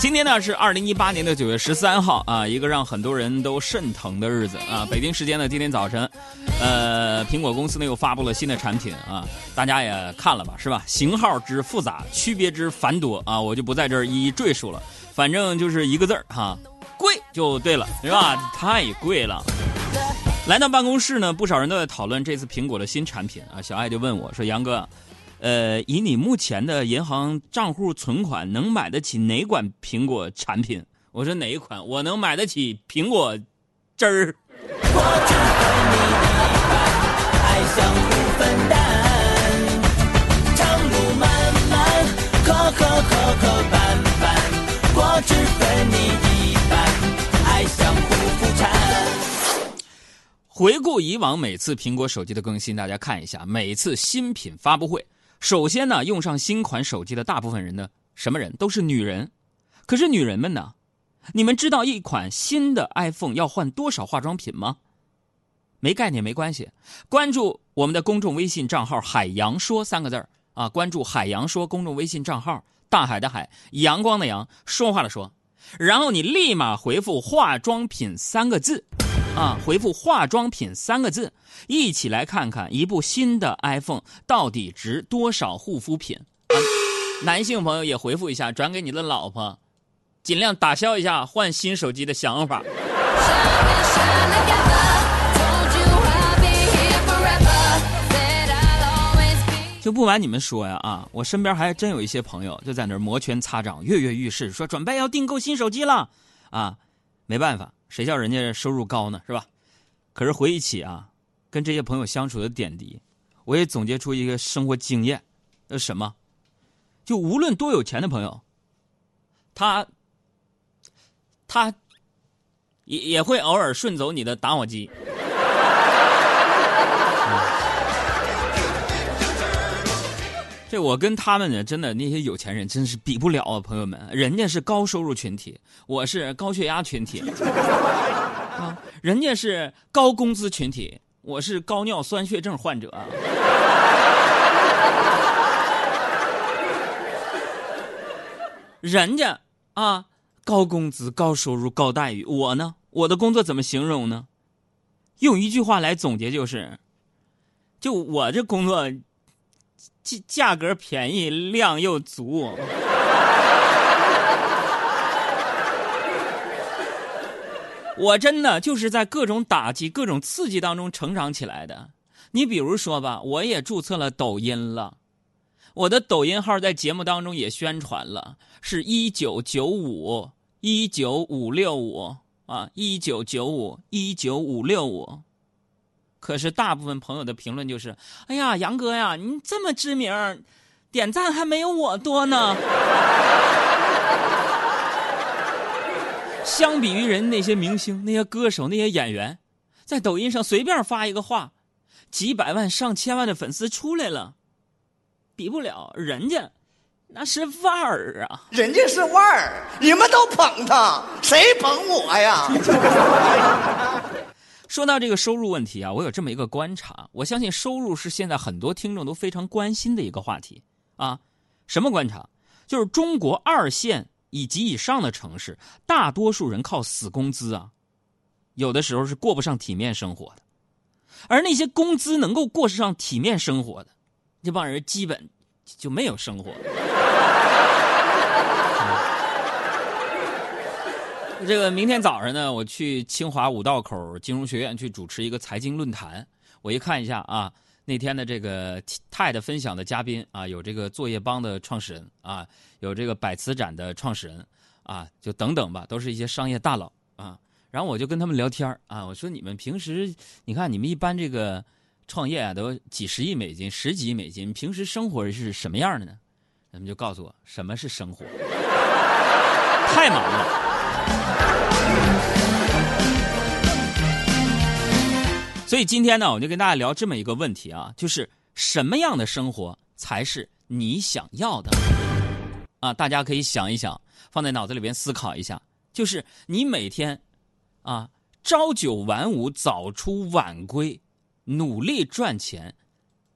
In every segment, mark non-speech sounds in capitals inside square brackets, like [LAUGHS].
今天呢是二零一八年的九月十三号啊，一个让很多人都肾疼的日子啊。北京时间的今天早晨，呃，苹果公司呢又发布了新的产品啊，大家也看了吧，是吧？型号之复杂，区别之繁多啊，我就不在这儿一一赘述了。反正就是一个字儿哈，贵就对了，是吧？[LAUGHS] 太贵了。来到办公室呢，不少人都在讨论这次苹果的新产品啊。小爱就问我说：“杨哥。”呃，以你目前的银行账户存款，能买得起哪款苹果产品？我说哪一款？我能买得起苹果汁儿。回顾以往每次苹果手机的更新，大家看一下，每次新品发布会。首先呢，用上新款手机的大部分人呢，什么人都是女人。可是女人们呢，你们知道一款新的 iPhone 要换多少化妆品吗？没概念没关系，关注我们的公众微信账号“海洋说”三个字啊，关注“海洋说”公众微信账号，大海的海，阳光的阳，说话的说，然后你立马回复“化妆品”三个字。啊！回复“化妆品”三个字，一起来看看一部新的 iPhone 到底值多少护肤品。啊、男性朋友也回复一下，转给你的老婆，尽量打消一下换新手机的想法。就不瞒你们说呀，啊，我身边还真有一些朋友就在那摩拳擦掌、跃跃欲试，说准备要订购新手机了。啊，没办法。谁叫人家收入高呢，是吧？可是回忆起啊，跟这些朋友相处的点滴，我也总结出一个生活经验，那什么？就无论多有钱的朋友，他他也也会偶尔顺走你的打火机。这我跟他们呢，真的那些有钱人真是比不了啊，朋友们，人家是高收入群体，我是高血压群体，啊，人家是高工资群体，我是高尿酸血症患者。人家啊，高工资、高收入、高待遇，我呢，我的工作怎么形容呢？用一句话来总结就是，就我这工作。价价格便宜，量又足。我真的就是在各种打击、各种刺激当中成长起来的。你比如说吧，我也注册了抖音了，我的抖音号在节目当中也宣传了，是一九九五一九五六五啊，一九九五一九五六五。可是大部分朋友的评论就是：“哎呀，杨哥呀，你这么知名，点赞还没有我多呢。[LAUGHS] ”相比于人那些明星、那些歌手、那些演员，在抖音上随便发一个话，几百万、上千万的粉丝出来了，比不了人家，那是腕儿啊！人家是腕儿，你们都捧他，谁捧我呀？[LAUGHS] 说到这个收入问题啊，我有这么一个观察，我相信收入是现在很多听众都非常关心的一个话题啊。什么观察？就是中国二线以及以上的城市，大多数人靠死工资啊，有的时候是过不上体面生活的。而那些工资能够过上体面生活的，这帮人基本就没有生活。[LAUGHS] 这个明天早上呢，我去清华五道口金融学院去主持一个财经论坛。我一看一下啊，那天的这个泰的分享的嘉宾啊，有这个作业帮的创始人啊，有这个百词斩的创始人啊，就等等吧，都是一些商业大佬啊。然后我就跟他们聊天啊，我说你们平时你看你们一般这个创业啊，都几十亿美金、十几亿美金，平时生活是什么样的呢？他们就告诉我什么是生活，[LAUGHS] 太忙了。所以今天呢，我就跟大家聊这么一个问题啊，就是什么样的生活才是你想要的？啊，大家可以想一想，放在脑子里边思考一下，就是你每天啊朝九晚五、早出晚归，努力赚钱，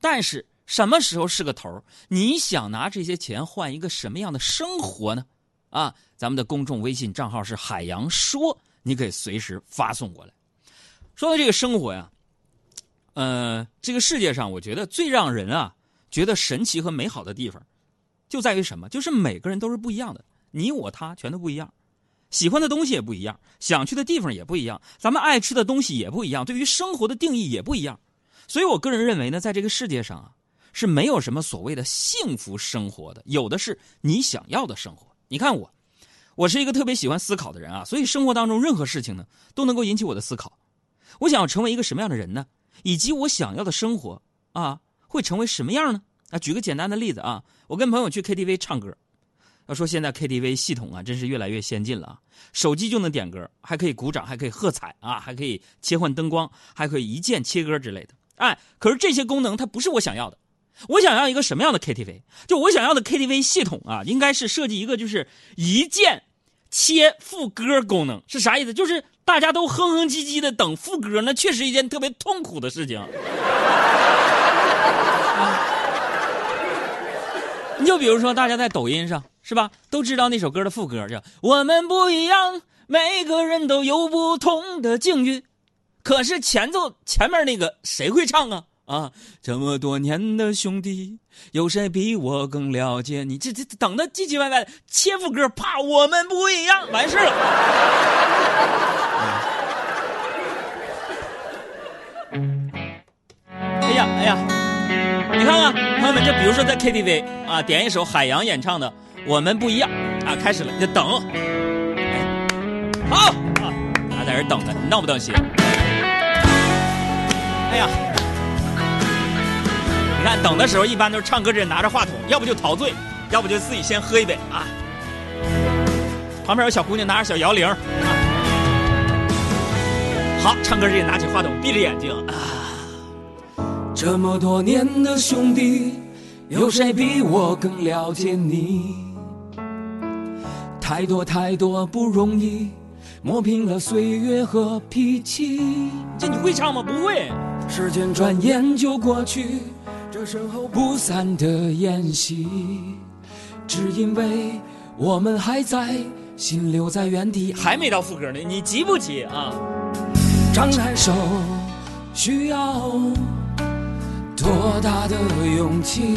但是什么时候是个头？你想拿这些钱换一个什么样的生活呢？啊，咱们的公众微信账号是海洋说，你可以随时发送过来。说到这个生活呀，呃，这个世界上，我觉得最让人啊觉得神奇和美好的地方，就在于什么？就是每个人都是不一样的，你我他全都不一样，喜欢的东西也不一样，想去的地方也不一样，咱们爱吃的东西也不一样，对于生活的定义也不一样。所以我个人认为呢，在这个世界上啊，是没有什么所谓的幸福生活的，有的是你想要的生活。你看我，我是一个特别喜欢思考的人啊，所以生活当中任何事情呢，都能够引起我的思考。我想要成为一个什么样的人呢？以及我想要的生活啊，会成为什么样呢？啊，举个简单的例子啊，我跟朋友去 KTV 唱歌，要说现在 KTV 系统啊，真是越来越先进了啊，手机就能点歌，还可以鼓掌，还可以喝彩啊，还可以切换灯光，还可以一键切歌之类的。哎，可是这些功能它不是我想要的，我想要一个什么样的 KTV？就我想要的 KTV 系统啊，应该是设计一个就是一键切副歌功能，是啥意思？就是大家都哼哼唧唧的等副歌，那确实一件特别痛苦的事情。[LAUGHS] 你就比如说，大家在抖音上是吧，都知道那首歌的副歌叫“我们不一样，每个人都有不同的境遇”。可是前奏前面那个谁会唱啊？啊，这么多年的兄弟，有谁比我更了解你？这这等的唧唧歪歪，切副歌，啪，我们不一样，完事了。[LAUGHS] 哎呀哎呀，你看看朋友们，就比如说在 KTV 啊，点一首海洋演唱的《我们不一样》啊，开始了，就等。好啊，还在这等呢，你闹不闹心？哎呀，你看等的时候，一般都是唱歌这人拿着话筒，要不就陶醉，要不就自己先喝一杯啊。旁边有小姑娘拿着小摇铃啊。好，唱歌这人拿起话筒，闭着眼睛啊。这么多年的兄弟，有谁比我更了解你？太多太多不容易，磨平了岁月和脾气。这你会唱吗？不会。时间转眼就过去，这身后不散的宴席，只因为我们还在，心留在原地。还没到副歌呢，你急不急啊？张开手，需要多大的勇气？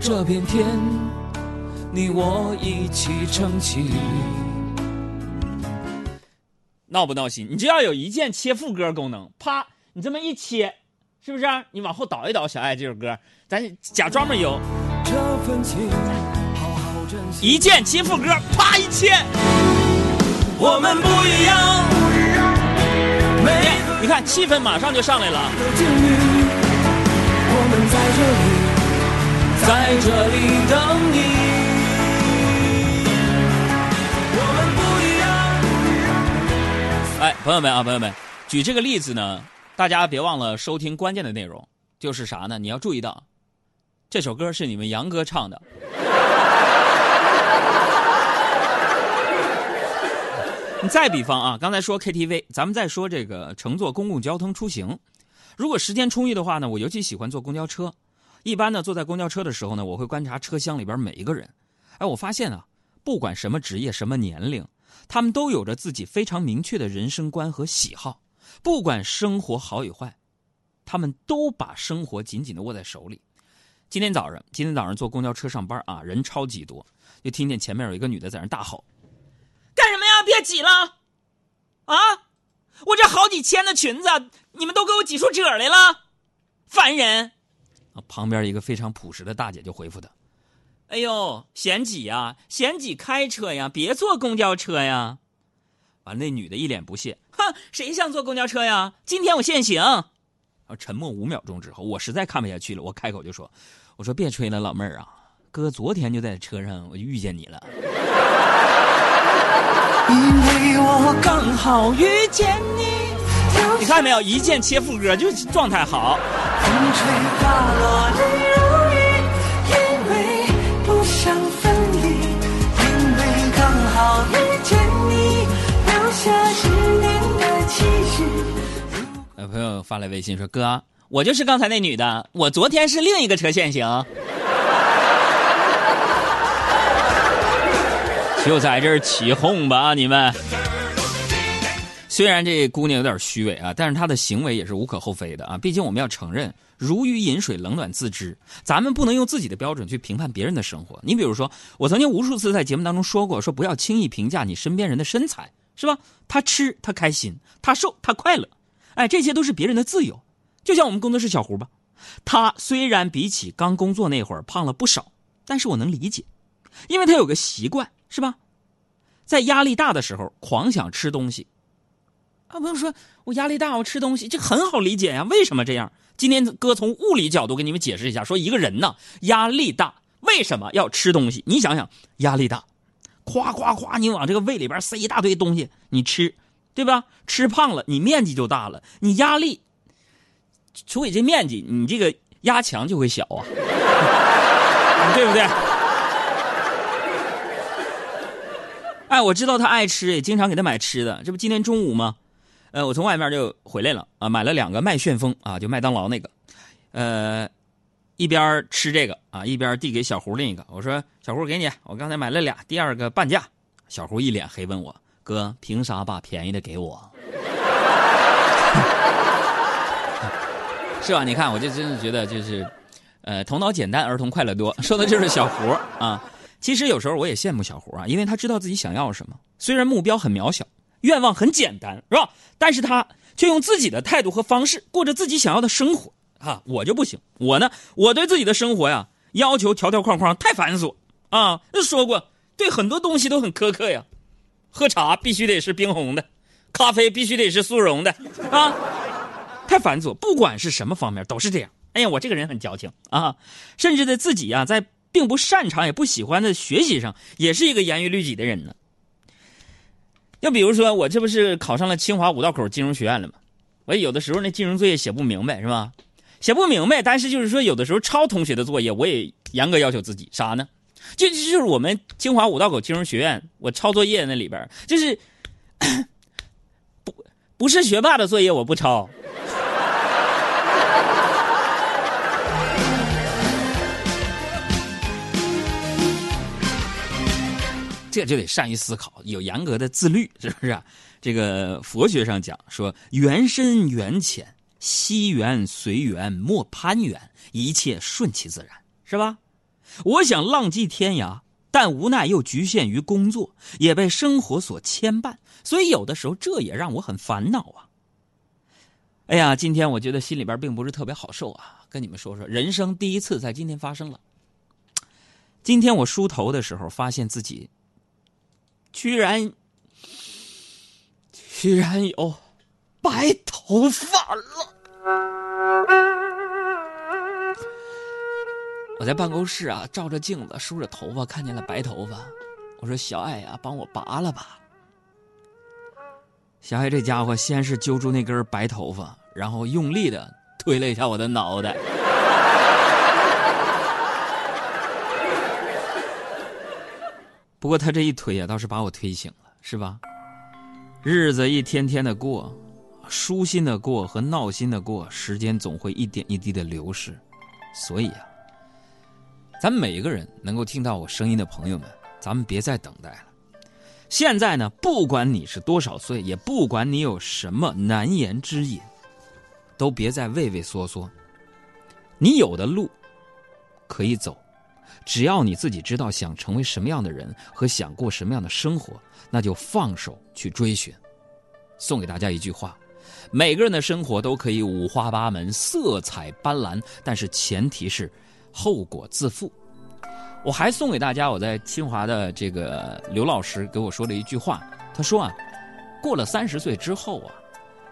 这片天，你我一起撑起。闹不闹心？你只要有一键切副歌功能，啪。你这么一切，是不是？你往后倒一倒，小爱这首歌，咱假装没有。一键切副歌，啪一切。我们不一样。你看，气氛马上就上来了。我们在这里，在这里等你。我们不一样。哎，朋友们啊，朋友们，举这个例子呢。大家别忘了收听关键的内容，就是啥呢？你要注意到，这首歌是你们杨哥唱的。[LAUGHS] 你再比方啊，刚才说 KTV，咱们再说这个乘坐公共交通出行。如果时间充裕的话呢，我尤其喜欢坐公交车。一般呢，坐在公交车的时候呢，我会观察车厢里边每一个人。哎，我发现啊，不管什么职业、什么年龄，他们都有着自己非常明确的人生观和喜好。不管生活好与坏，他们都把生活紧紧的握在手里。今天早上，今天早上坐公交车上班啊，人超级多，就听见前面有一个女的在那大吼：“干什么呀？别挤了！啊，我这好几千的裙子，你们都给我挤出褶来了，烦人！”啊，旁边一个非常朴实的大姐就回复他：“哎呦，嫌挤呀，嫌挤开车呀，别坐公交车呀。”完，那女的一脸不屑。哼，谁想坐公交车呀？今天我限行。然后沉默五秒钟之后，我实在看不下去了，我开口就说：“我说别吹了，老妹儿啊，哥昨天就在车上我就遇见你了。[LAUGHS] ”因为我刚好遇见你。你看没有，一键切副歌，就状态好。风吹花落友发来微信说：“哥，我就是刚才那女的，我昨天是另一个车限行。[LAUGHS] ”就在这儿起哄吧，你们！虽然这姑娘有点虚伪啊，但是她的行为也是无可厚非的啊。毕竟我们要承认，如鱼饮水，冷暖自知。咱们不能用自己的标准去评判别人的生活。你比如说，我曾经无数次在节目当中说过，说不要轻易评价你身边人的身材，是吧？他吃他开心，他瘦他快乐，哎，这些都是别人的自由。就像我们工作室小胡吧，他虽然比起刚工作那会儿胖了不少，但是我能理解，因为他有个习惯，是吧？在压力大的时候，狂想吃东西。啊，朋友说，我压力大，我吃东西，这很好理解呀。为什么这样？今天哥从物理角度给你们解释一下，说一个人呢，压力大，为什么要吃东西？你想想，压力大，夸夸夸，你往这个胃里边塞一大堆东西，你吃，对吧？吃胖了，你面积就大了，你压力除以这面积，你这个压强就会小啊，[LAUGHS] 对不对？哎，我知道他爱吃，也经常给他买吃的。这不今天中午吗？呃，我从外面就回来了啊，买了两个麦旋风啊，就麦当劳那个，呃，一边吃这个啊，一边递给小胡另一个。我说：“小胡，给你，我刚才买了俩，第二个半价。”小胡一脸黑，问我：“哥，凭啥把便宜的给我？” [LAUGHS] 是吧？你看，我就真的觉得就是，呃，头脑简单，儿童快乐多，说的就是小胡啊。其实有时候我也羡慕小胡啊，因为他知道自己想要什么，虽然目标很渺小。愿望很简单，是吧？但是他却用自己的态度和方式过着自己想要的生活啊！我就不行，我呢，我对自己的生活呀要求条条框框，太繁琐啊！说过，对很多东西都很苛刻呀。喝茶必须得是冰红的，咖啡必须得是速溶的啊！太繁琐，不管是什么方面都是这样。哎呀，我这个人很矫情啊，甚至在自己呀在并不擅长也不喜欢的学习上，也是一个严于律己的人呢。就比如说，我这不是考上了清华五道口金融学院了吗？我有的时候那金融作业写不明白，是吧？写不明白，但是就是说，有的时候抄同学的作业，我也严格要求自己啥呢？就就是我们清华五道口金融学院，我抄作业那里边，就是不不是学霸的作业，我不抄。[LAUGHS] 这就得善于思考，有严格的自律，是不是？这个佛学上讲说，缘深缘浅，惜缘随缘，莫攀缘，一切顺其自然，是吧？我想浪迹天涯，但无奈又局限于工作，也被生活所牵绊，所以有的时候这也让我很烦恼啊。哎呀，今天我觉得心里边并不是特别好受啊，跟你们说说，人生第一次在今天发生了。今天我梳头的时候，发现自己。居然，居然有白头发了！我在办公室啊，照着镜子梳着头发，看见了白头发。我说：“小爱呀，帮我拔了吧。”小爱这家伙先是揪住那根白头发，然后用力的推了一下我的脑袋。不过他这一推呀，倒是把我推醒了，是吧？日子一天天的过，舒心的过和闹心的过，时间总会一点一滴的流逝。所以啊，咱每一个人能够听到我声音的朋友们，咱们别再等待了。现在呢，不管你是多少岁，也不管你有什么难言之隐，都别再畏畏缩缩。你有的路可以走。只要你自己知道想成为什么样的人和想过什么样的生活，那就放手去追寻。送给大家一句话：每个人的生活都可以五花八门、色彩斑斓，但是前提是后果自负。我还送给大家我在清华的这个刘老师给我说的一句话，他说啊，过了三十岁之后啊，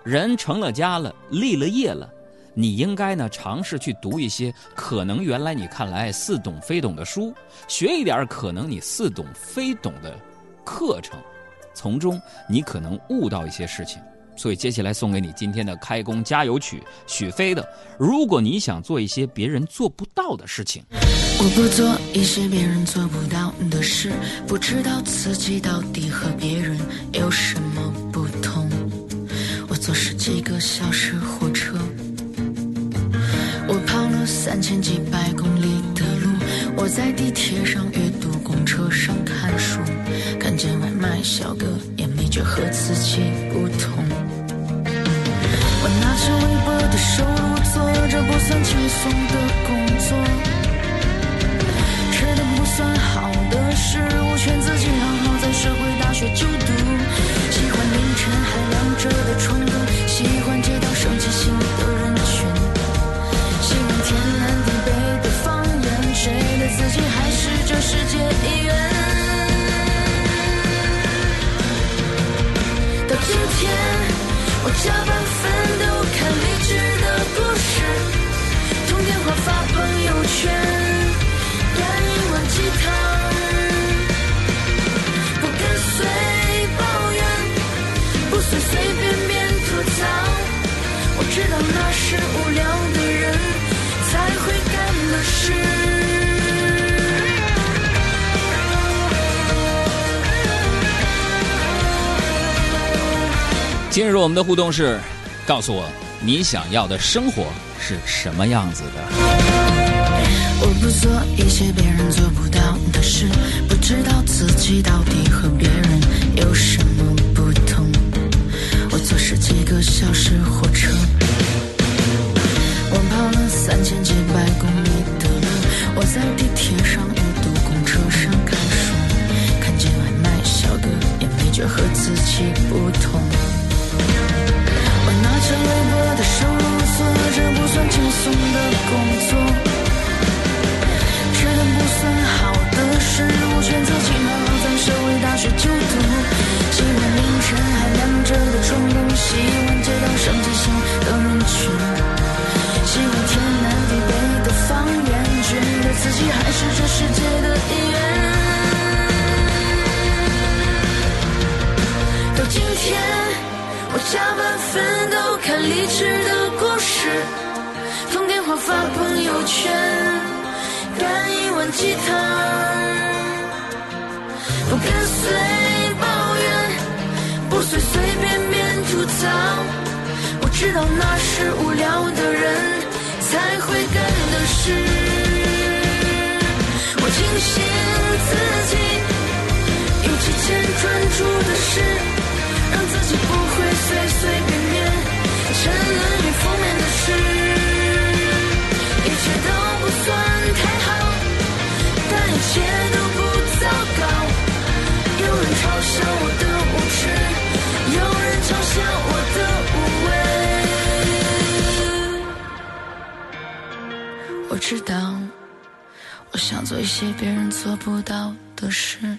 人成了家了，立了业了。你应该呢尝试去读一些可能原来你看来似懂非懂的书，学一点可能你似懂非懂的课程，从中你可能悟到一些事情。所以接下来送给你今天的开工加油曲，许飞的。如果你想做一些别人做不到的事情，我不做一些别人做不到的事，不知道自己到底和别人有什么不同。我坐十几个小时火车，我跑了三千几百公里的路，我在地铁上阅读，公车上看书，看见外卖小哥也没觉和自己不同。着微薄的收入，做着不算轻松的工作。今日我们的互动是告诉我你想要的生活是什么样子的？我不做一些别人做不到的事不知道自己到底和别人有什么知道那是无聊的人才会干的事。知道我想做一些别人做不到的事。